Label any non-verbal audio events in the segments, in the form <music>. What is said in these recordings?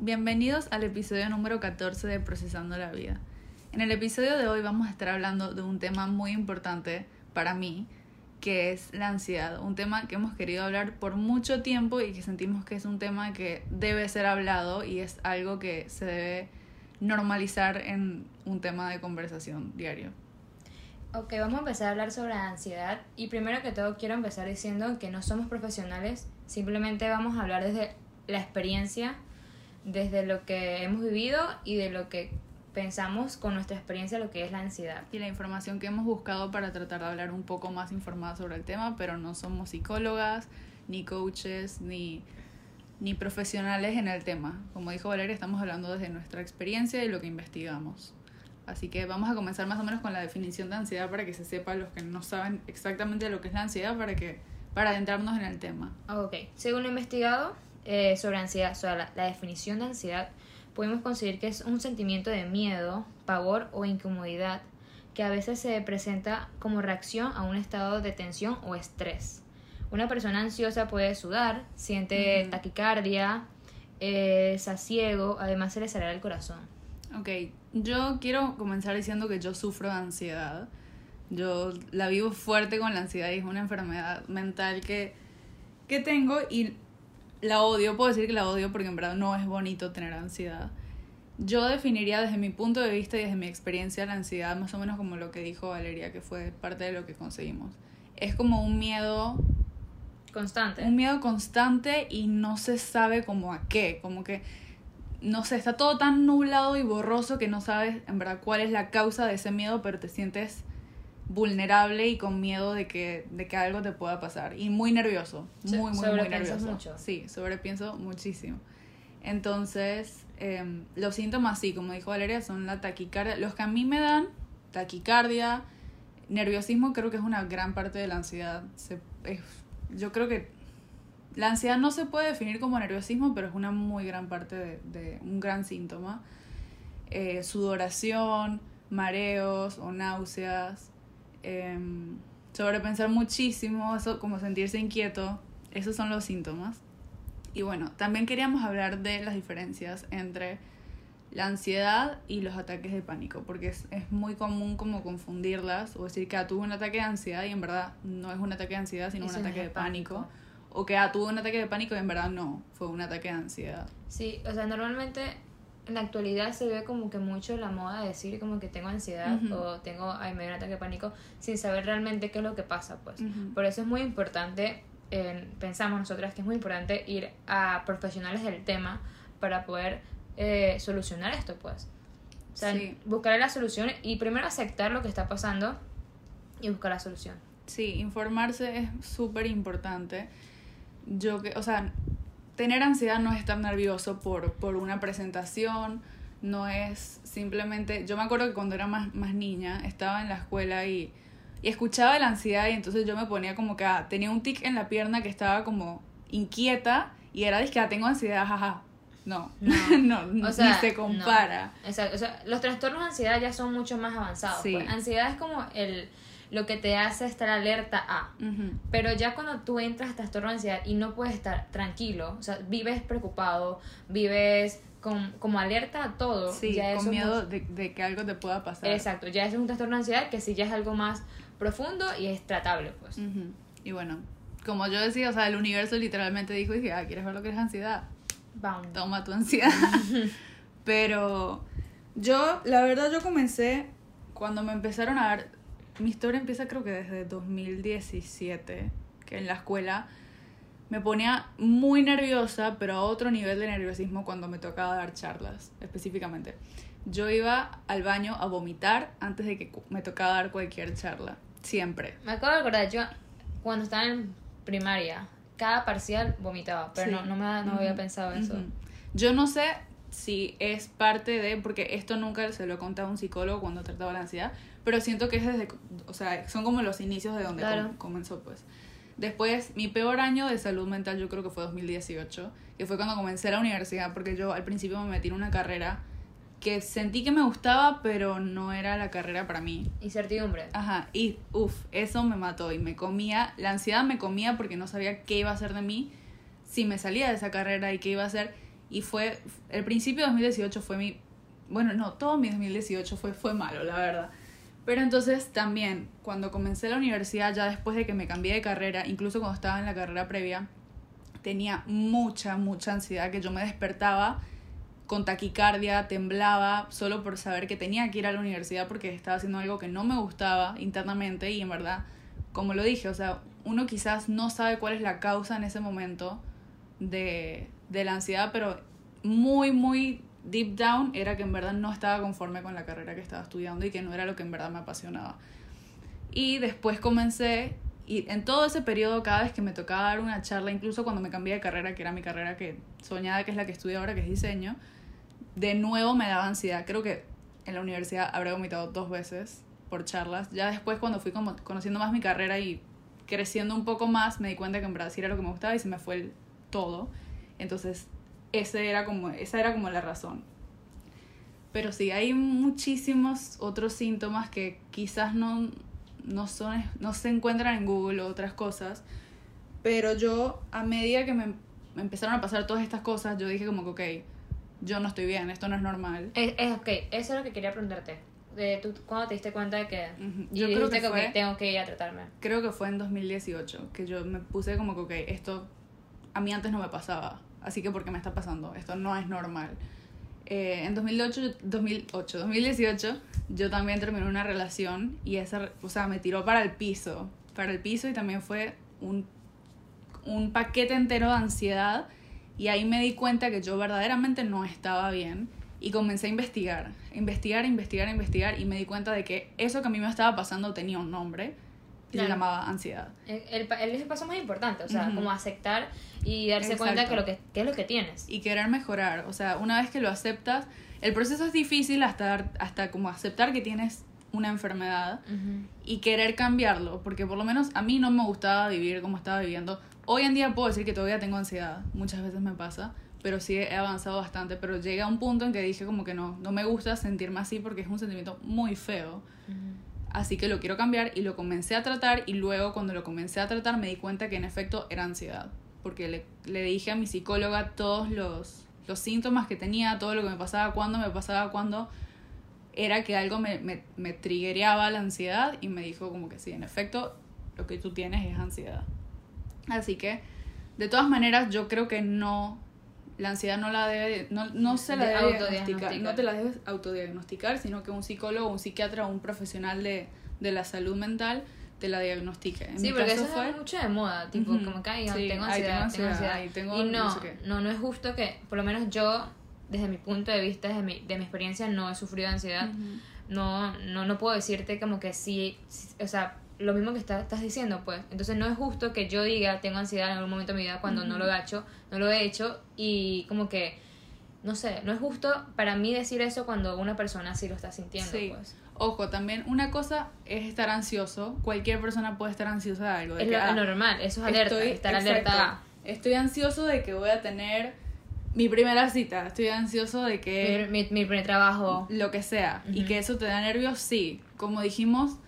Bienvenidos al episodio número 14 de Procesando la Vida. En el episodio de hoy vamos a estar hablando de un tema muy importante para mí, que es la ansiedad. Un tema que hemos querido hablar por mucho tiempo y que sentimos que es un tema que debe ser hablado y es algo que se debe normalizar en un tema de conversación diario. Ok, vamos a empezar a hablar sobre la ansiedad y primero que todo quiero empezar diciendo que no somos profesionales, simplemente vamos a hablar desde la experiencia, desde lo que hemos vivido y de lo que pensamos con nuestra experiencia lo que es la ansiedad. y la información que hemos buscado para tratar de hablar un poco más informada sobre el tema, pero no somos psicólogas, ni coaches, ni, ni profesionales en el tema. Como dijo Valeria, estamos hablando desde nuestra experiencia y lo que investigamos. Así que vamos a comenzar más o menos con la definición de ansiedad para que se sepa los que no saben exactamente lo que es la ansiedad para que para adentrarnos en el tema. Ok, según lo investigado eh, sobre ansiedad, sobre la, la definición de ansiedad, podemos conseguir que es un sentimiento de miedo, pavor o incomodidad que a veces se presenta como reacción a un estado de tensión o estrés. Una persona ansiosa puede sudar, siente Ujú. taquicardia, eh, además se le acelera el corazón. Ok, yo quiero comenzar diciendo que yo sufro de ansiedad. Yo la vivo fuerte con la ansiedad y es una enfermedad mental que, que tengo y la odio. Puedo decir que la odio porque en verdad no es bonito tener ansiedad. Yo definiría desde mi punto de vista y desde mi experiencia la ansiedad más o menos como lo que dijo Valeria, que fue parte de lo que conseguimos. Es como un miedo Constante. un miedo constante y no se sabe como a qué, como que no sé, está todo tan nublado y borroso que no sabes en verdad cuál es la causa de ese miedo, pero te sientes vulnerable y con miedo de que, de que algo te pueda pasar. Y muy nervioso, So- muy, muy, muy nervioso. mucho. Sí, sobrepienso muchísimo. Entonces, em, los síntomas, sí, como dijo Valeria, son la taquicardia. Los que a mí me dan, taquicardia, nerviosismo, creo que es una gran parte de la ansiedad. Se- es- yo creo que la ansiedad no se puede definir como nerviosismo, pero es una muy gran parte de, de un gran síntoma. Eh, sudoración, mareos o náuseas, em, sobrepensar muchísimo, eso como sentirse inquieto, esos son los síntomas. Y bueno, también queríamos hablar de las diferencias entre la ansiedad y los ataques de pánico, porque es, es muy común como confundirlas o decir que ah, tuve un ataque de ansiedad y en verdad no es un ataque de ansiedad, sino un ataque de pánico. pánico. O que ah, tuve un ataque de pánico y en verdad no, fue un ataque de ansiedad. Sí, o sea, normalmente en la actualidad se ve como que mucho la moda de decir como que tengo ansiedad Ujú. o tengo, ay, me dio un ataque de pánico sin saber realmente qué es lo que pasa, pues. Ujú. Por eso es muy importante, eh, pensamos nosotras que es muy importante ir a profesionales del tema para poder eh, solucionar esto, pues. O sea, Sí. buscar la solución y primero aceptar lo que está pasando y buscar la solución. Sí, informarse es súper importante. Yo que, o sea, tener ansiedad no es estar nervioso por, por una presentación, no es simplemente, yo me acuerdo que cuando era más, más niña, estaba en la escuela y, y escuchaba la ansiedad y entonces yo me ponía como que ah, tenía un tic en la pierna que estaba como inquieta y era, dizque, ah, tengo ansiedad, jaja. No, <laughs> No. no, O sea, ni se compara. no. Exacto. O sea, los trastornos de ansiedad ya son mucho más avanzados. Sí. pues. Ansiedad es como el lo que te hace estar alerta a. Pero ya cuando tú entras a trastorno de ansiedad y no puedes estar tranquilo, o sea, vives preocupado, vives con, como alerta a todo. Sí, ya con miedo de, de que algo te pueda pasar. Exacto, ya eso es un trastorno de ansiedad que sí ya es algo más profundo y es tratable, pues. Y bueno, como yo decía, o sea, el universo literalmente dijo, dije, ah, ¿quieres ver lo que es ansiedad? Bound. Toma tu ansiedad. <laughs> Pero yo, la verdad, yo comencé cuando me empezaron a dar, mi historia empieza creo que desde 2017, que en la escuela me ponía muy nerviosa, pero a otro nivel de nerviosismo cuando me tocaba dar charlas, específicamente. Yo iba al baño a vomitar antes de que me tocaba dar cualquier charla, siempre. Me acabo de acordar, yo cuando estaba en primaria, cada parcial vomitaba, pero Sí. no, no, me, no había Ujú, pensado eso. ujú. Yo no sé si es parte de, porque esto nunca se lo he contado a un psicólogo cuando trataba la ansiedad, pero siento que es desde, o sea, son como los inicios de donde Claro. com- comenzó, pues. Después, mi peor año de salud mental yo creo que fue 2018, que fue cuando comencé la universidad, porque yo al principio me metí en una carrera que sentí que me gustaba, pero no era la carrera para mí. Incertidumbre. Ajá, y uff, eso me mató y me comía, la ansiedad me comía porque no sabía qué iba a hacer de mí si me salía de esa carrera y qué iba a hacer. Y fue, el principio de 2018 fue mi, bueno, no, todo mi 2018 fue, fue malo, la verdad. Pero entonces también, cuando comencé la universidad, ya después de que me cambié de carrera, incluso cuando estaba en la carrera previa, tenía mucha, mucha ansiedad que yo me despertaba con taquicardia, temblaba solo por saber que tenía que ir a la universidad porque estaba haciendo algo que no me gustaba internamente y en verdad, como lo dije, o sea, uno quizás no sabe cuál es la causa en ese momento de, de la ansiedad, pero muy, muy deep down era que en verdad no estaba conforme con la carrera que estaba estudiando y que no era lo que en verdad me apasionaba. Y después comencé, y en todo ese periodo, cada vez que me tocaba dar una charla, incluso cuando me cambié de carrera, que era mi carrera que soñada, que es la que estudio ahora, que es diseño, de nuevo me daba ansiedad. Creo que en la universidad habré vomitado dos veces por charlas. Ya después, cuando fui como conociendo más mi carrera y creciendo un poco más, me di cuenta que en verdad sí era lo que me gustaba y se me fue el todo. Entonces, ese era como, esa era como la razón. Pero sí, hay muchísimos otros síntomas que quizás no, no, son, no se encuentran en Google o otras cosas. Pero yo, a medida que me, me empezaron a pasar todas estas cosas, yo dije como que, ok, yo no estoy bien, esto no es normal. Es, es, ok, eso es lo que quería preguntarte. De, ¿Tú cuándo te diste cuenta de que... Yo creo que fue- tengo que ir a tratarme? Creo que fue en 2018 que yo me puse como que, ok, esto a mí antes no me pasaba, así que ¿por qué me está pasando? Esto no es normal. Eh, en 2008, 2008, 2018, yo también terminé una relación y esa, o sea, me tiró para el piso, para el piso y también fue un, un paquete entero de ansiedad y ahí me di cuenta que yo verdaderamente no estaba bien y comencé a investigar, investigar, investigar, investigar y me di cuenta de que eso que a mí me estaba pasando tenía un nombre y Claro. se llamaba ansiedad. El, el, el- es el paso más importante, o sea, Ujú. como aceptar y darse cuenta Exacto. que lo que, que es lo que tienes. y querer mejorar. O sea, una vez que lo aceptas, el proceso es difícil hasta, hasta como aceptar que tienes una enfermedad Ujú. y querer cambiarlo, porque por lo menos a mí no me gustaba vivir como estaba viviendo. Hoy en día puedo decir que todavía tengo ansiedad, muchas veces me pasa, pero sí he avanzado bastante, pero llega un punto en que dije como que no, no me gusta sentirme así porque es un sentimiento muy feo. Ujú. Así que lo quiero cambiar y lo comencé a tratar y luego cuando lo comencé a tratar me di cuenta que en efecto era ansiedad. Porque le, le dije a mi psicóloga todos los, los síntomas que tenía, todo lo que me pasaba, cuándo me pasaba, cuándo era que algo me, me, me la ansiedad y me dijo como que sí, en efecto lo que tú tienes es ansiedad. Así que de todas maneras yo creo que no, la ansiedad no la debe, no, no se la De debe diagnosticar, no te la debes autodiagnosticar, sino que un psicólogo, un psiquiatra o un profesional de, de la salud mental te la diagnostique. En Sí, porque eso fue, es mucho de moda, tipo, como que ay, Sí, tengo ansiedad, tengo tengo ansiedad, ansiedad. ay, tengo y no no, sé no, no es justo que, por lo menos yo, desde mi punto de vista, desde mi, de mi experiencia, no he sufrido ansiedad. No, no, no puedo decirte como que sí, sí, o sea, lo mismo que está- estás diciendo, pues. Entonces no es justo que yo diga tengo ansiedad en algún momento de mi vida cuando no lo he hecho, no lo he hecho y como que, no sé, no es justo para mí decir eso cuando una persona sí lo está sintiendo, Sí. pues. Ojo, también una cosa es estar ansioso. Cualquier persona puede estar ansiosa de algo. de Es que, lo ah, normal, eso es alerta, estoy- estar exacto. alerta. Estoy ansioso de que voy a tener mi primera cita. Estoy ansioso de que Mi, mi, mi primer trabajo. lo que sea. Y que eso te da nervios, sí. Como dijimos,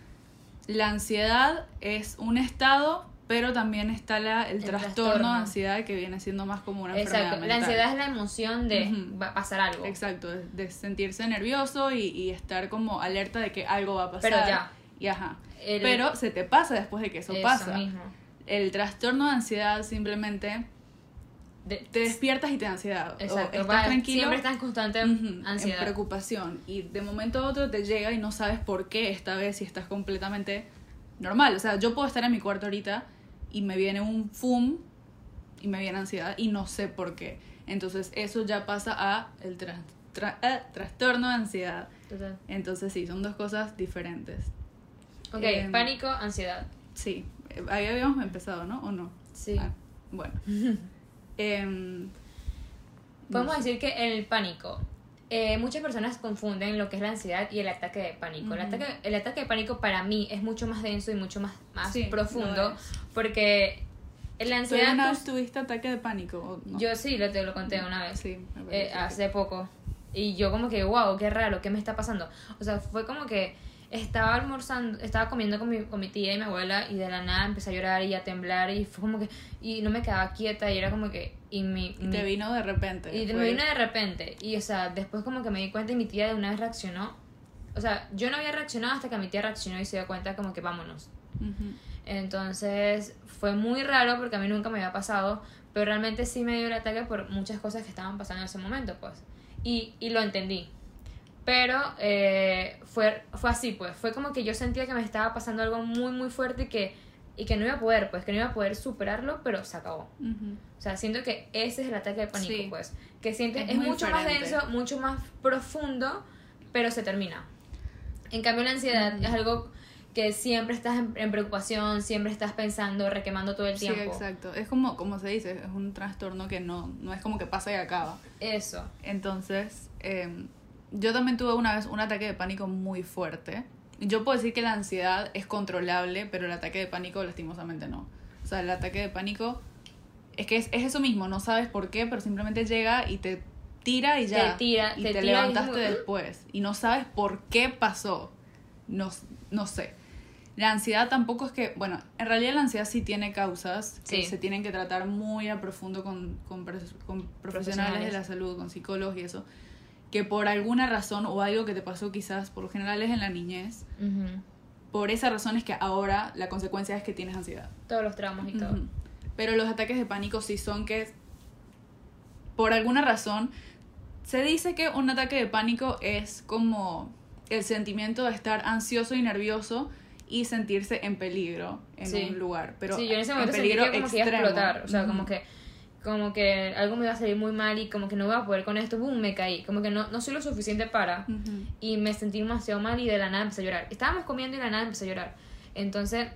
la ansiedad es un estado, pero también está la, el, El trastorno, trastorno. de ansiedad que viene siendo más como una enfermedad Exacto, la ansiedad es la emoción de va a pasar algo. Exacto, de, de sentirse nervioso y, y estar como alerta de que algo va a pasar. Pero ya. Y ajá. El- Pero se te pasa después de que eso, Eso pasa. mismo. El trastorno de ansiedad simplemente De- te despiertas y te da ansiedad. o Exacto, estás va- tranquilo. siempre estás constante en ansiedad. preocupación. Y de momento a otro te llega y no sabes por qué esta vez si estás completamente normal. O sea, yo puedo estar en mi cuarto ahorita y me viene un fum y me viene ansiedad y no sé por qué. Entonces eso ya pasa a el tras- tra- eh, trastorno de ansiedad. Total. Entonces sí, son dos cosas diferentes. Ok, Em, pánico, ansiedad. Sí, eh, ahí habíamos empezado, ¿no? ¿O no? Sí. Ah, bueno. <laughs> Em, podemos decir que el pánico. eh, muchas personas confunden lo que es la ansiedad y el ataque de pánico. el, Ujú. ataque, el ataque de pánico para mí es mucho más denso y mucho más, más Sí, profundo porque la ¿Tú ansiedad... alguna pues, tuviste ataque de pánico? no? Yo sí, lo, te lo conté una vez. Sí, me eh, hace poco. Y yo como que, wow, qué raro, ¿qué me está pasando? O sea, fue como que estaba almorzando, estaba comiendo con mi, con mi tía y mi abuela y de la nada empecé a llorar y a temblar y fue como que, y no me quedaba quieta y era como que, y mi... Y mi- te vino de repente. y fue- me vino de repente. Y, o sea, después como que me di cuenta y mi tía de una vez reaccionó. O sea, yo no había reaccionado hasta que mi tía reaccionó y se dio cuenta como que vámonos. Entonces fue muy raro porque a mí nunca me había pasado, pero realmente sí me dio el ataque por muchas cosas que estaban pasando en ese momento, pues. Y, y lo entendí. Pero eh, fue, fue así, pues. Fue como que yo sentía que me estaba pasando algo muy, muy fuerte y que, y que no iba a poder, pues, que no iba a poder superarlo, pero se acabó. Ujú. O sea, siento que ese es el ataque de pánico, Sí. pues. Que sientes, Es es, mucho más diferente. denso, mucho más profundo, pero se termina. En cambio, la ansiedad Ujú. es algo que siempre estás en, en preocupación, siempre estás pensando, requemando todo el Sí, tiempo. exacto. Es como, como se dice, es un trastorno que no, no es como que pasa y acaba. Eso. Entonces, eh, yo también tuve una vez un ataque de pánico muy fuerte. Yo puedo decir que la ansiedad es controlable, pero el ataque de pánico lastimosamente no. O sea, el ataque de pánico es que es, es eso mismo, no sabes por qué, pero simplemente llega y te tira y ya. Te tira, y te tira levantaste después. Y no sabes por qué pasó. No, no sé. La ansiedad tampoco es que, bueno, en realidad la ansiedad sí tiene causas que Sí. se tienen que tratar muy a profundo con, con, con profesionales de Profesionales. la salud, con psicólogos y eso, que por alguna razón o algo que te pasó quizás, por lo general es en la niñez, por esa razón es que ahora la consecuencia es que tienes ansiedad. Todos los traumas y todo. Pero los ataques de pánico sí son que, por alguna razón, se dice que un ataque de pánico es como el sentimiento de estar ansioso y nervioso y sentirse en peligro en Sí. un lugar. Pero sí, yo en ese en sentí peligro que como que iba a extremo. explotar. O sea, como que como que algo me iba a salir muy mal y como que no iba a poder con esto, boom, me caí. Como que no, no soy lo suficiente para. Ujú. y me sentí demasiado mal y de la nada empecé a llorar. Estábamos comiendo y de la nada empecé a llorar. Entonces,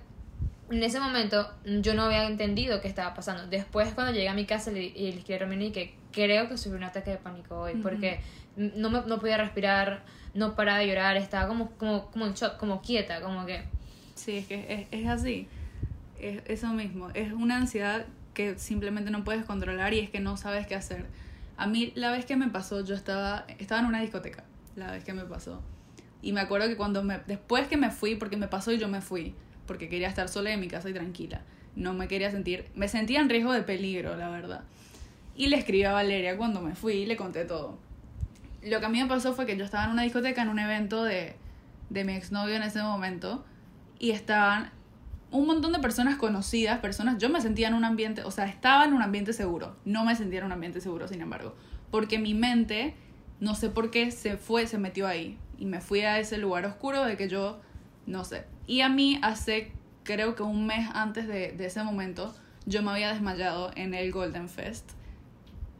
en ese momento yo no había entendido qué estaba pasando. Después cuando llegué a mi casa le- y le escribí a Romina y que creo que sufrí un ataque de pánico hoy porque no, me, no podía respirar, no paraba de llorar, estaba como, como, como en shock, como quieta, como que... Sí, es que es, es así. Es eso mismo. Es una ansiedad que simplemente no puedes controlar y es que no sabes qué hacer. A mí la vez que me pasó, yo estaba, estaba en una discoteca, la vez que me pasó. Y me acuerdo que cuando me, después que me fui, porque me pasó y yo me fui, porque quería estar sola en mi casa y tranquila. No me quería sentir, me sentía en riesgo de peligro, la verdad. Y le escribí a Valeria cuando me fui y le conté todo. Lo que a mí me pasó fue que yo estaba en una discoteca, en un evento de, de mi exnovio en ese momento, y estaban un montón de personas conocidas, personas, yo me sentía en un ambiente, o sea, estaba en un ambiente seguro, no me sentía en un ambiente seguro, sin embargo, porque mi mente, no sé por qué, se fue, se metió ahí, y me fui a ese lugar oscuro de que yo, no sé, y a mí hace, creo que un mes antes de, de ese momento, yo me había desmayado en el Golden Fest,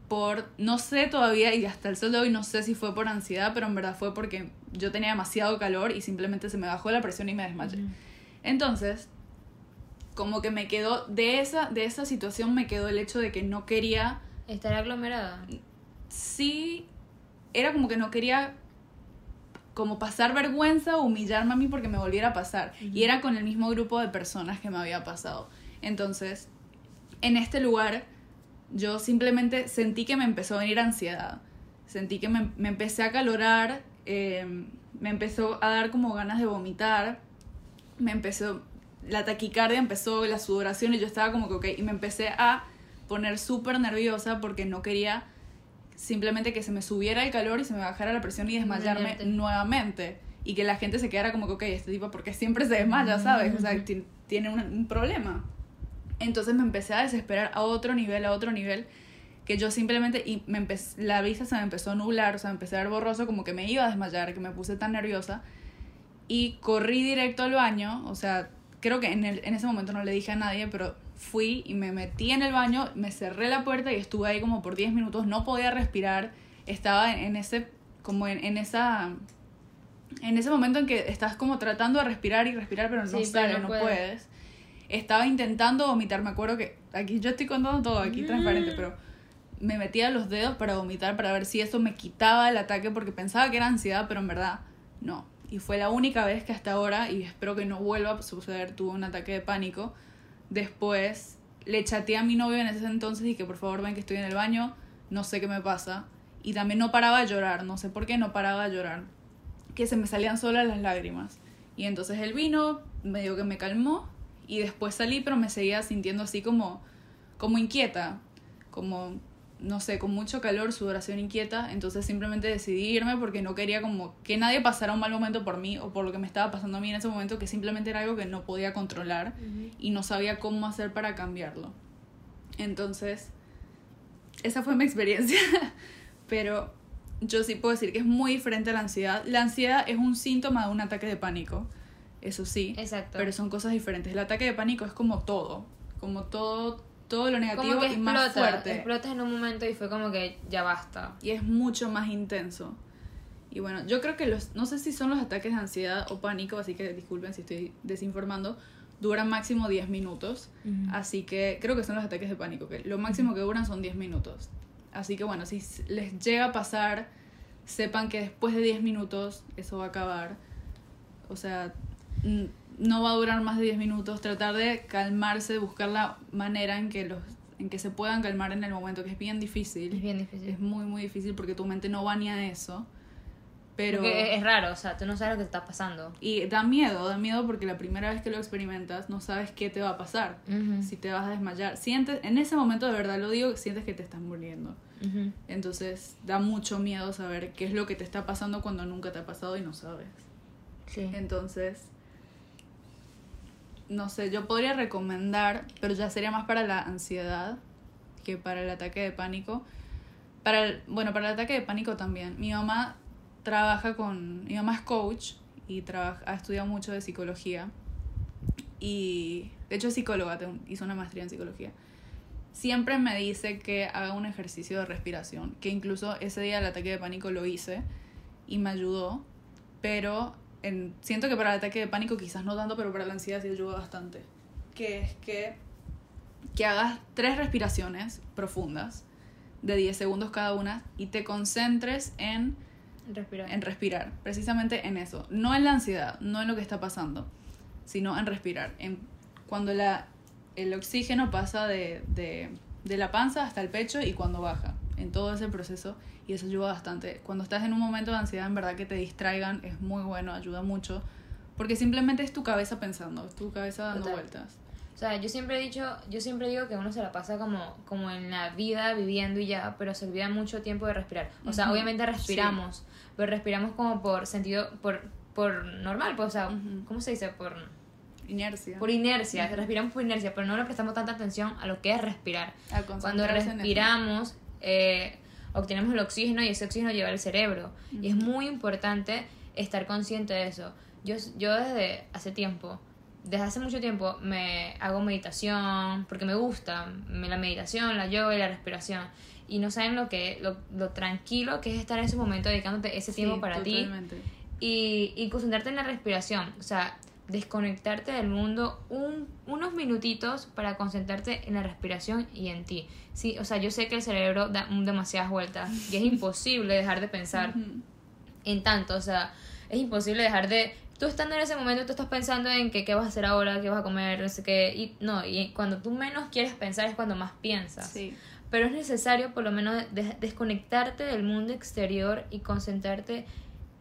por, no sé todavía, y hasta el sol de hoy no sé si fue por ansiedad, pero en verdad fue porque yo tenía demasiado calor y simplemente se me bajó la presión y me desmayé. Entonces, como que me quedó, de esa, de esa situación me quedó el hecho de que no quería, Estar aglomerada. sí, era como que no quería como pasar vergüenza o humillarme a mí porque me volviera a pasar. Y era con el mismo grupo de personas que me había pasado. Entonces, en este lugar, yo simplemente sentí que me empezó a venir ansiedad. Sentí que me, me empecé a calorar, eh, me empezó a dar como ganas de vomitar, me empezó, la taquicardia empezó, la sudoración y yo estaba como que, ok, y me empecé a poner súper nerviosa porque no quería simplemente que se me subiera el calor y se me bajara la presión y desmayarme nuevamente. Y que la gente se quedara como que, ok, este tipo, porque siempre se desmaya, ¿sabes? O sea, ti- tiene un, un problema. Entonces me empecé a desesperar a otro nivel, a otro nivel, que yo simplemente, y me la vista se me empezó a nublar, o sea, me empecé a ver borroso, como que me iba a desmayar, que me puse tan nerviosa. Y corrí directo al baño, o sea, creo que en, el, en ese momento no le dije a nadie, pero fui y me metí en el baño, me cerré la puerta y estuve ahí como por 10 minutos, no podía respirar, estaba en, ese, como en, en esa... En ese momento en que estás como tratando de respirar y respirar, pero no Sí, sale, pero no no puedes. puedes. Estaba intentando vomitar, me acuerdo que aquí yo estoy contando todo, aquí Mm. transparente, pero me metía los dedos para vomitar para ver si eso me quitaba el ataque porque pensaba que era ansiedad, pero en verdad no. Y fue la única vez que hasta ahora, y espero que no vuelva a suceder, tuve un ataque de pánico. Después le chateé a mi novio en ese entonces y que por favor ven que estoy en el baño, no sé qué me pasa. Y también no paraba de llorar, no sé por qué no paraba de llorar. Que se me salían solas las lágrimas. Y entonces él vino, medio que me calmó y después salí, pero me seguía sintiendo así como, como inquieta, como no sé, con mucho calor, sudoración inquieta, entonces simplemente decidí irme porque no quería como que nadie pasara un mal momento por mí o por lo que me estaba pasando a mí en ese momento, que simplemente era algo que no podía controlar y no sabía cómo hacer para cambiarlo. Entonces, esa fue mi experiencia, <laughs> pero yo sí puedo decir que es muy diferente a la ansiedad. La ansiedad es un síntoma de un ataque de pánico, eso sí, Exacto. pero son cosas diferentes. El ataque de pánico es como todo, como todo todo lo negativo como que y más explota, fuerte. explotas en un momento y fue como que ya basta. Y es mucho más intenso. Y bueno, yo creo que los, no sé si son los ataques de ansiedad o pánico, así que disculpen si estoy desinformando, duran máximo 10 minutos. Así que creo que son los ataques de pánico, que lo máximo que duran son 10 minutos. Así que bueno, si les llega a pasar, sepan que después de 10 minutos eso va a acabar. O sea, no va a durar más de 10 minutos, tratar de calmarse, buscar la manera en que los en que se puedan calmar en el momento, que es bien difícil. Es bien difícil. Es muy, muy difícil porque tu mente no va ni a eso. Pero... Porque es raro, o sea, tú no sabes lo que te está pasando. Y da miedo, da miedo porque la primera vez que lo experimentas no sabes qué te va a pasar. Si te vas a desmayar. Sientes, en ese momento de verdad lo digo, sientes que te estás muriendo. Entonces da mucho miedo saber qué es lo que te está pasando cuando nunca te ha pasado y no sabes. Sí. Entonces, no sé, yo podría recomendar, pero ya sería más para la ansiedad que para el ataque de pánico. Para el, bueno, para el ataque de pánico también. Mi mamá trabaja con, mi mamá es coach y trabaja, ha estudiado mucho de psicología y de hecho es psicóloga, hizo una maestría en psicología. Siempre me dice que haga un ejercicio de respiración, que incluso ese día del ataque de pánico lo hice y me ayudó, pero siento que para el ataque de pánico quizás no tanto, pero para la ansiedad sí ayuda bastante. Que es que, que hagas tres respiraciones profundas de 10 segundos cada una y te concentres en respirar. en respirar, precisamente en eso, no en la ansiedad, no en lo que está pasando, sino en respirar, en cuando la, el oxígeno pasa de, de, de la panza hasta el pecho y cuando baja, en todo ese proceso y eso ayuda bastante. Cuando estás en un momento de ansiedad, en verdad que te distraigan es muy bueno, ayuda mucho, porque simplemente es tu cabeza pensando, es tu cabeza dando vueltas. O sea, yo siempre he dicho, yo siempre digo que uno se la pasa como, como en la vida viviendo y ya, pero se olvida mucho tiempo de respirar. O sea, obviamente respiramos, pero respiramos como por sentido, por, por normal, pues, o sea, ¿cómo se dice? Por inercia. Por inercia, respiramos por inercia, pero no le prestamos tanta atención a lo que es respirar. Cuando respiramos, eh, obtenemos el oxígeno y ese oxígeno lleva al cerebro. Y es muy importante estar consciente de eso. Yo, yo desde hace tiempo, desde hace mucho tiempo, me hago meditación porque me gusta la meditación, la yoga y la respiración. Y no saben lo que lo, lo tranquilo que es estar en ese momento dedicándote ese tiempo para ti. Y, y concentrarte en la respiración. O sea, desconectarte del mundo un, unos minutitos para concentrarte en la respiración y en ti. Sí, o sea, yo sé que el cerebro da demasiadas vueltas y es <laughs> imposible dejar de pensar en tanto, o sea, es imposible dejar de tú estando en ese momento tú estás pensando en que qué vas a hacer ahora, qué vas a comer, no sé qué, y no, y cuando tú menos quieres pensar es cuando más piensas. Sí. Pero es necesario por lo menos desconectarte del mundo exterior y concentrarte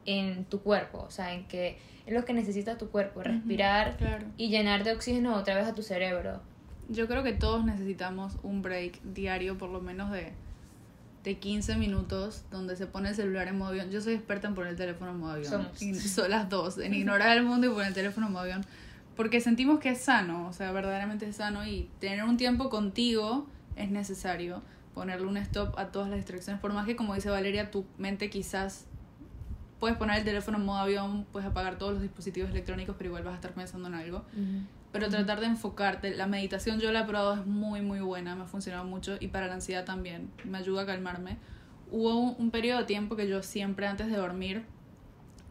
en tu cuerpo, o sea, en que es lo que necesita tu cuerpo, respirar y llenar de oxígeno otra vez a tu cerebro. Yo creo que todos necesitamos un break diario, por lo menos de, de 15 minutos, donde se pone el celular en modo avión. Yo soy experta en poner el teléfono en modo avión. <laughs> son las dos, en <laughs> ignorar el mundo y poner el teléfono en modo avión. Porque sentimos que es sano, o sea, verdaderamente es sano y tener un tiempo contigo es necesario. Ponerle un stop a todas las distracciones, por más que, como dice Valeria, tu mente quizás puedes poner el teléfono en modo avión, puedes apagar todos los dispositivos electrónicos, pero igual vas a estar pensando en algo. Pero tratar de enfocarte. La meditación yo la he probado, es muy, muy buena, me ha funcionado mucho y para la ansiedad también, me ayuda a calmarme. Hubo un, periodo de tiempo que yo siempre antes de dormir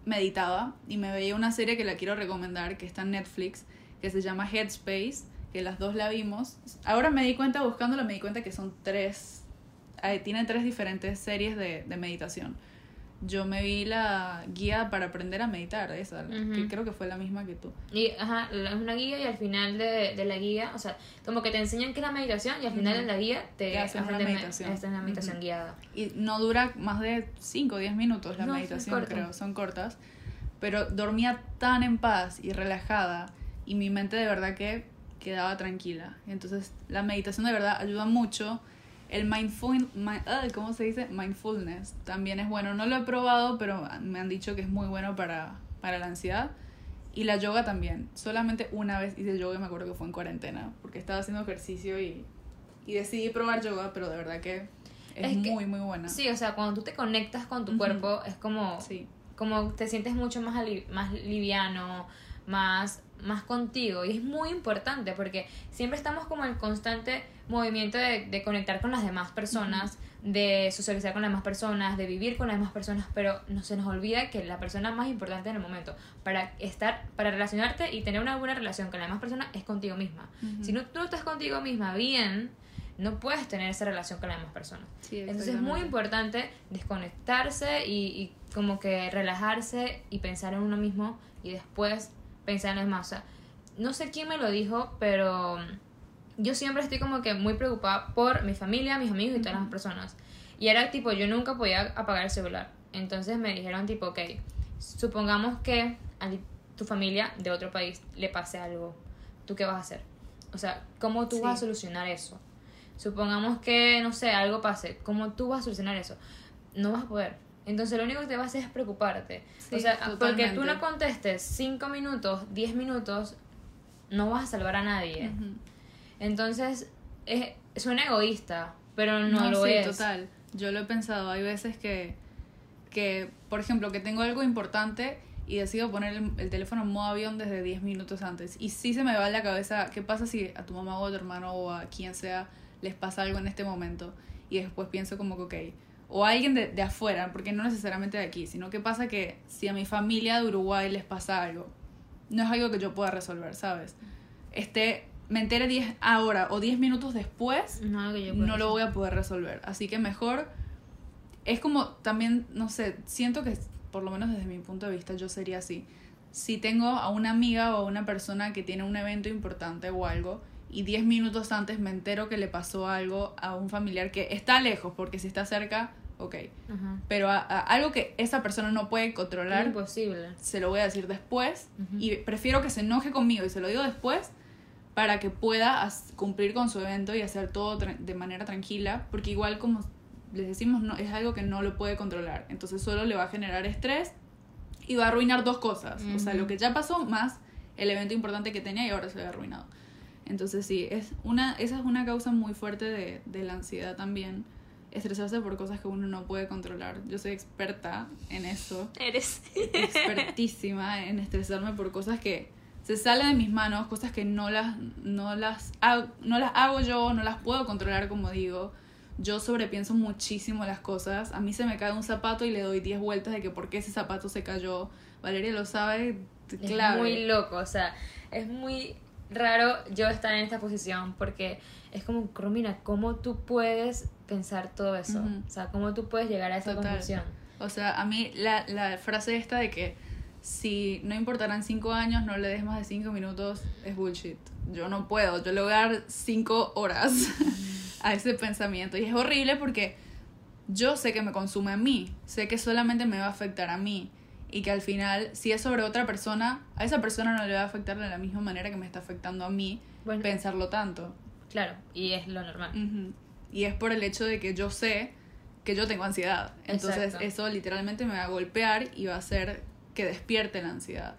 meditaba y me veía una serie que la quiero recomendar, que está en Netflix, que se llama Headspace, que las dos la vimos. Ahora me di cuenta, buscándola, me di cuenta que son tres eh, tiene tres diferentes series de, de meditación. Yo me vi la guía para aprender a meditar, esa, que Ujú. creo que fue la misma que tú. Y, ajá, es una guía y al final de, de la guía, o sea, como que te enseñan qué es la meditación y al final Ujú. de la guía te hacen una me- meditación. hacen una meditación Ujú. guiada. Y no dura más de 5 o 10 minutos la No, meditación, creo, son cortas. Pero dormía tan en paz y relajada y mi mente de verdad que quedaba tranquila. Entonces la meditación de verdad ayuda mucho. El mindful, mi- ay, ¿cómo se dice? Mindfulness también es bueno. No lo he probado, pero me han dicho que es muy bueno para, para la ansiedad. Y la yoga también. Solamente una vez hice yoga y me acuerdo que fue en cuarentena, porque estaba haciendo ejercicio y, y decidí probar yoga, pero de verdad que es, Es que- muy, muy buena. Sí, o sea, cuando tú te conectas con tu cuerpo es como, Sí. como te sientes mucho más, ali- más liviano, más, más contigo. Y es muy importante porque siempre estamos como en constante movimiento de, de conectar con las demás personas, de socializar con las demás personas, de vivir con las demás personas, pero no se nos olvida que la persona más importante en el momento para estar, para relacionarte y tener una buena relación con la demás persona es contigo misma. Ujú. Si no, tú estás contigo misma bien, no puedes tener esa relación con las demás personas. Sí, Entonces es muy importante desconectarse y, y como que relajarse y pensar en uno mismo y después pensar en. O sea, no sé quién me lo dijo, pero yo siempre estoy como que muy preocupada por mi familia, mis amigos y todas las personas. Y era tipo, yo nunca podía apagar el celular. Entonces me dijeron tipo, ok, supongamos que a tu familia de otro país le pase algo. ¿Tú qué vas a hacer? O sea, ¿cómo tú Sí. vas a solucionar eso? Supongamos que, no sé, algo pase. ¿Cómo tú vas a solucionar eso? No vas a poder. Entonces lo único que te va a hacer es preocuparte. Sí, o sea, porque tú no contestes 5 minutos, 10 minutos, no vas a salvar a nadie. Entonces, es, suena egoísta, pero no, lo sí, es. total. Yo lo he pensado. Hay veces que, que, por ejemplo, que tengo algo importante y decido poner el, el teléfono en modo avión desde 10 minutos antes. Y sí se me va en la cabeza, ¿qué pasa si a tu mamá o a tu hermano o a quien sea les pasa algo en este momento? Y después pienso como que, ok, o a alguien de, de afuera, porque no necesariamente de aquí, sino que pasa que si a mi familia de Uruguay les pasa algo, no es algo que yo pueda resolver, ¿sabes? Este, me entere 10 ahora o 10 minutos después, No, yo no lo voy a poder resolver. Así que mejor es como también, no sé, siento que por lo menos desde mi punto de vista yo sería así. Si tengo a una amiga o a una persona que tiene un evento importante o algo y 10 minutos antes me entero que le pasó algo a un familiar que está lejos, porque si está cerca, ok. Ajá. Pero a, a algo que esa persona no puede controlar, Imposible. se lo voy a decir después y prefiero que se enoje conmigo y se lo digo después para que pueda cumplir con su evento y hacer todo de manera tranquila, porque igual como les decimos, no, es algo que no lo puede controlar, entonces solo le va a generar estrés y va a arruinar dos cosas, o sea, lo que ya pasó más el evento importante que tenía y ahora se ve arruinado. Entonces sí, es una, esa es una causa muy fuerte de, de la ansiedad también, estresarse por cosas que uno no puede controlar. Yo soy experta en eso Eres. expertísima en estresarme por cosas que se salen de mis manos, cosas que no las, no las, hago, no las hago yo, no las puedo controlar como digo. Yo sobrepienso muchísimo las cosas. A mí se me cae un zapato y le doy 10 vueltas de que por qué ese zapato se cayó. Valeria lo sabe, clave. Es muy loco, o sea, es muy raro yo estar en esta posición porque es como, Romina, ¿cómo tú puedes pensar todo eso? Ujú. O sea, ¿cómo tú puedes llegar a esa Total. conclusión? O sea, a mí la, la frase esta de que si no importarán cinco años, no le des más de cinco minutos, es bullshit. Yo no puedo, yo le voy a dar cinco horas <laughs> a ese pensamiento. Y es horrible porque yo sé que me consume a mí, sé que solamente me va a afectar a mí. Y que al final, si es sobre otra persona, a esa persona no le va a afectar de la misma manera que me está afectando a mí Bueno, pensarlo tanto. claro, y es lo normal. Y es por el hecho de que yo sé que yo tengo ansiedad. Entonces Exacto. eso literalmente me va a golpear y va a hacer que despierte la ansiedad.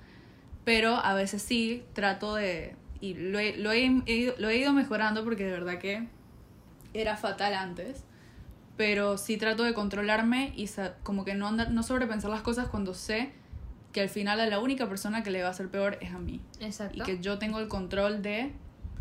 Pero a veces sí trato de... Y lo he, lo he, lo he ido mejorando porque de verdad que era fatal antes. Pero sí trato de controlarme y como que no, andar, no sobrepensar las cosas cuando sé que al final a la única persona que le va a hacer peor es a mí Exacto. y que yo tengo el control de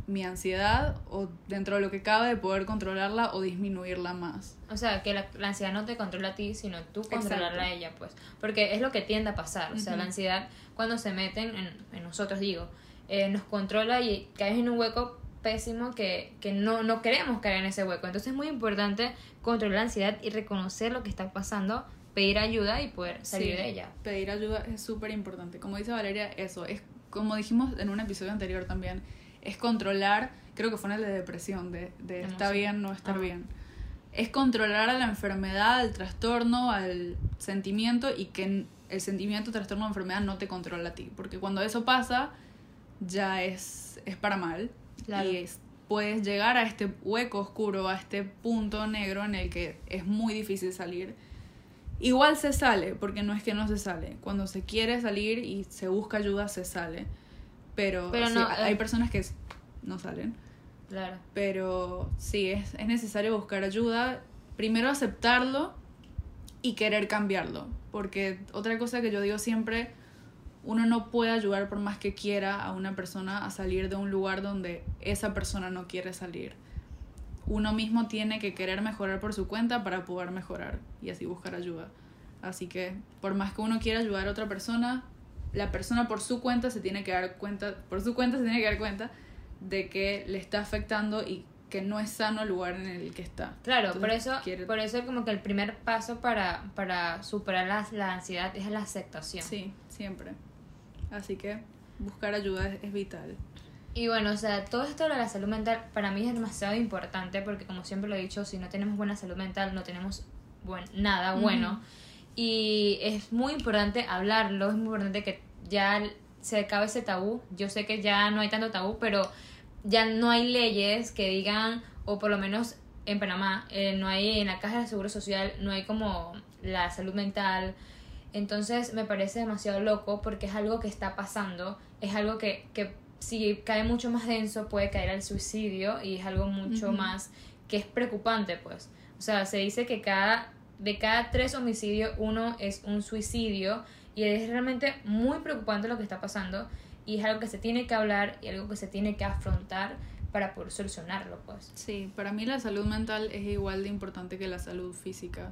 mi ansiedad o dentro de lo que cabe de poder controlarla o disminuirla más. O sea, que la, la ansiedad no te controla a ti, sino tú controlarla a ella, pues. Porque es lo que tiende a pasar. O sea, la ansiedad, cuando se meten en, en nosotros, digo, eh, nos controla y caes en un hueco pésimo que, que no, no queremos caer en ese hueco. Entonces es muy importante controlar la ansiedad y reconocer lo que está pasando, pedir ayuda y poder salir Sí, de ella. Pedir ayuda es súper importante. Como dice Valeria, eso es, como dijimos en un episodio anterior también, es controlar, creo que fue en el de depresión, de, de está Emoción. bien, no estar Ah. bien. Es controlar a la enfermedad, al trastorno, al sentimiento y que el sentimiento, trastorno enfermedad no te controla a ti. Porque cuando eso pasa, ya es, es para mal. Claro. Y es- puedes llegar a este hueco oscuro, a este punto negro en el que es muy difícil salir. Igual se sale, porque no es que no se sale. Cuando se quiere salir y se busca ayuda, se sale. Pero, Pero sí, no, hay eh. personas que no salen. Claro. Pero sí, es, es necesario buscar ayuda. Primero aceptarlo y querer cambiarlo. Porque otra cosa que yo digo siempre, uno no puede ayudar por más que quiera a una persona a salir de un lugar donde esa persona no quiere salir. Uno mismo tiene que querer mejorar por su cuenta para poder mejorar y así buscar ayuda. Así que por más que uno quiera ayudar a otra persona, la persona por su cuenta se tiene que dar cuenta, por su cuenta se tiene que dar cuenta de que le está afectando y que no es sano el lugar en el que está. Claro, por eso, quiere- por eso como que el primer paso para, para superar la, la ansiedad es la aceptación. Sí, siempre. Así que buscar ayuda es, es vital. Y bueno, o sea, todo esto de la salud mental para mí es demasiado importante porque como siempre lo he dicho, si no tenemos buena salud mental no tenemos buen, nada bueno. Y es muy importante hablarlo, es muy importante que ya se acabe ese tabú. Yo sé que ya no hay tanto tabú, pero ya no hay leyes que digan, o por lo menos en Panamá, eh, no hay en la caja de seguro social, no hay como la salud mental. Entonces me parece demasiado loco porque es algo que está pasando, es algo que, que si cae mucho más denso puede caer al suicidio y es algo mucho más que es preocupante pues. O sea, se dice que cada, de cada tres homicidios uno es un suicidio y es realmente muy preocupante lo que está pasando y es algo que se tiene que hablar y algo que se tiene que afrontar para poder solucionarlo pues. Sí, para mí la salud mental es igual de importante que la salud física.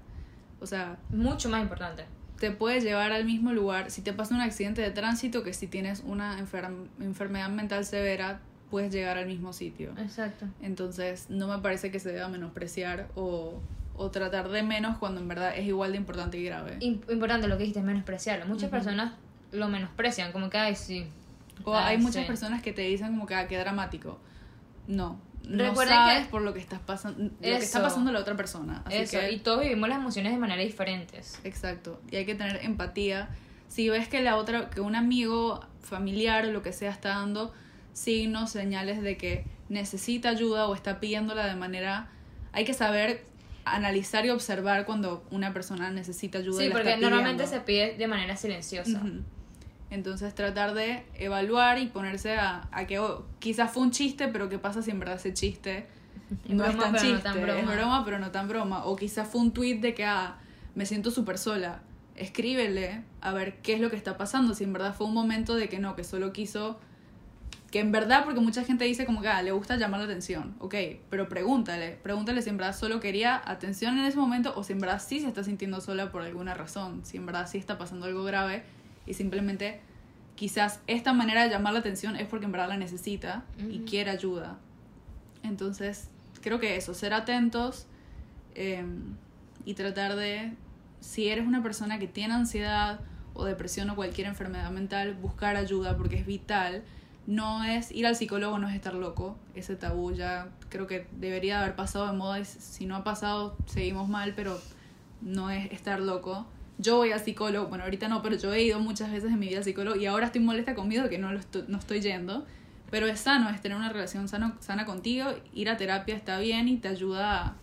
O sea, Mucho más importante. Te puede llevar al mismo lugar. Si te pasa un accidente de tránsito, que si tienes una enfer- enfermedad mental severa, puedes llegar al mismo sitio. Exacto. Entonces, no me parece que se deba menospreciar o, o tratar de menos cuando en verdad es igual de importante y grave. Im- importante lo que dijiste, menospreciarlo. Muchas personas lo menosprecian, como que, ay, sí. O Ah, hay muchas sí. personas que te dicen como que, ah, qué dramático. No. No Recuerden sabes que- por lo que estás pasando, lo que está pasando la otra persona. Así Eso, que y todos vivimos las emociones de manera diferentes. Exacto, y hay que tener empatía. Si ves que la otra, que un amigo, familiar o lo que sea está dando signos, señales de que necesita ayuda o está pidiéndola de manera, hay que saber analizar y observar cuando una persona necesita ayuda. y Sí, la porque normalmente se pide de manera silenciosa. Ujú. Entonces tratar de evaluar y ponerse a, a que oh, quizás fue un chiste, pero qué pasa si en verdad ese chiste <laughs> no es tan pero no chiste, tan broma. es broma, pero no tan broma. O quizás fue un tweet de que ah, me siento súper sola. Escríbele a ver qué es lo que está pasando. Si en verdad fue un momento de que no, que solo quiso. Que en verdad, porque mucha gente dice como que ah, le gusta llamar la atención. Ok, pero pregúntale. Pregúntale si en verdad solo quería atención en ese momento o si en verdad sí se está sintiendo sola por alguna razón. Si en verdad sí está pasando algo grave y simplemente quizás esta manera de llamar la atención es porque en verdad la necesita y quiere ayuda. Entonces, creo que eso, ser atentos eh, y tratar de, si eres una persona que tiene ansiedad o depresión o cualquier enfermedad mental, buscar ayuda porque es vital. No es ir al psicólogo, no es estar loco. Ese tabú ya creo que debería haber pasado de moda y si no ha pasado, seguimos mal, pero no es estar loco. Yo voy al psicólogo, bueno, ahorita no, pero yo he ido muchas veces en mi vida al psicólogo y ahora estoy molesta conmigo de que no, lo estoy, no estoy yendo. Pero es sano, es tener una relación sano, sana contigo, ir a terapia está bien y te ayuda a,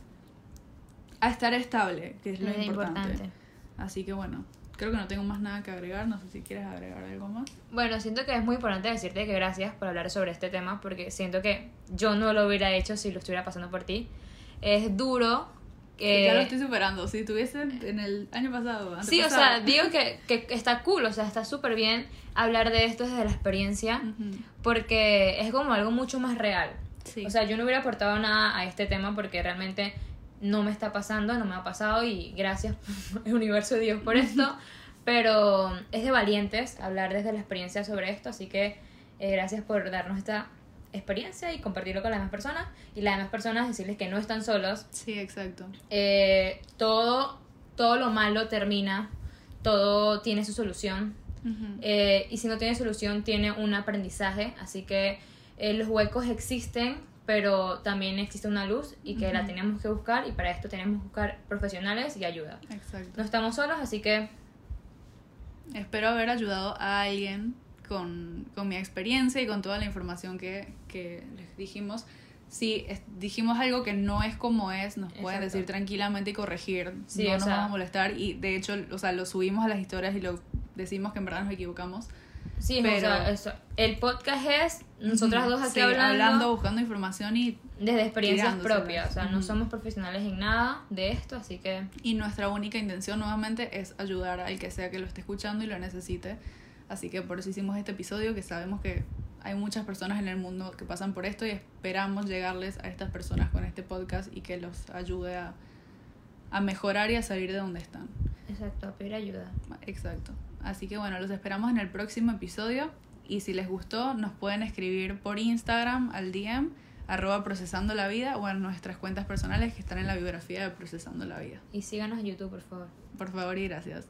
a estar estable, que es lo Es importante. importante. Así que bueno, creo que no tengo más nada que agregar, no sé si quieres agregar algo más. Bueno, siento que es muy importante decirte que gracias por hablar sobre este tema, porque siento que yo no lo hubiera hecho si lo estuviera pasando por ti. Es duro. Que ya lo estoy superando, si estuviese en el año pasado. Sí, o sea, digo que, que está cool, o sea, está súper bien hablar de esto desde la experiencia, Ujú. porque es como algo mucho más real. Sí. O sea, yo no hubiera aportado nada a este tema porque realmente no me está pasando, no me ha pasado y gracias <laughs> el universo de Dios por esto. <laughs> Pero es de valientes hablar desde la experiencia sobre esto, así que eh, gracias por darnos esta experiencia y compartirlo con las demás personas y las demás personas decirles que no están solos. Sí, exacto. Eh, todo, todo lo malo termina, todo tiene su solución. Ujú. Eh, y si no tiene solución, tiene un aprendizaje. Así que eh, los huecos existen, pero también existe una luz y que la Ujú. tenemos que buscar. Y para esto tenemos que buscar profesionales y ayuda. Exacto. No estamos solos, así que Espero haber ayudado a alguien con, con mi experiencia y con toda la información que, que les dijimos. Si es- dijimos algo que no es como es, nos pueden Exacto. decir tranquilamente y corregir. Sí, no nos sea- vamos a molestar. Y de hecho, o sea, lo subimos a las historias y lo decimos que en verdad nos equivocamos. sí, Pero- o sea, eso. el podcast es nosotras dos aquí Sí, hablando, buscando información y, desde experiencias propias. O sea, no somos profesionales en nada de esto, así que y nuestra única intención nuevamente es ayudar al que sea que lo esté escuchando y lo necesite. Así que por eso hicimos este episodio, que sabemos que hay muchas personas en el mundo que pasan por esto y esperamos llegarles a estas personas con este podcast y que los ayude a, a mejorar y a salir de donde están. exacto, a pedir ayuda. Exacto. Así que bueno, los esperamos en el próximo episodio y si les gustó nos pueden escribir por Instagram al DM arroba procesando la vida o en nuestras cuentas personales que están en la biografía de procesando la vida. Y síganos en YouTube, por favor. Por favor y gracias.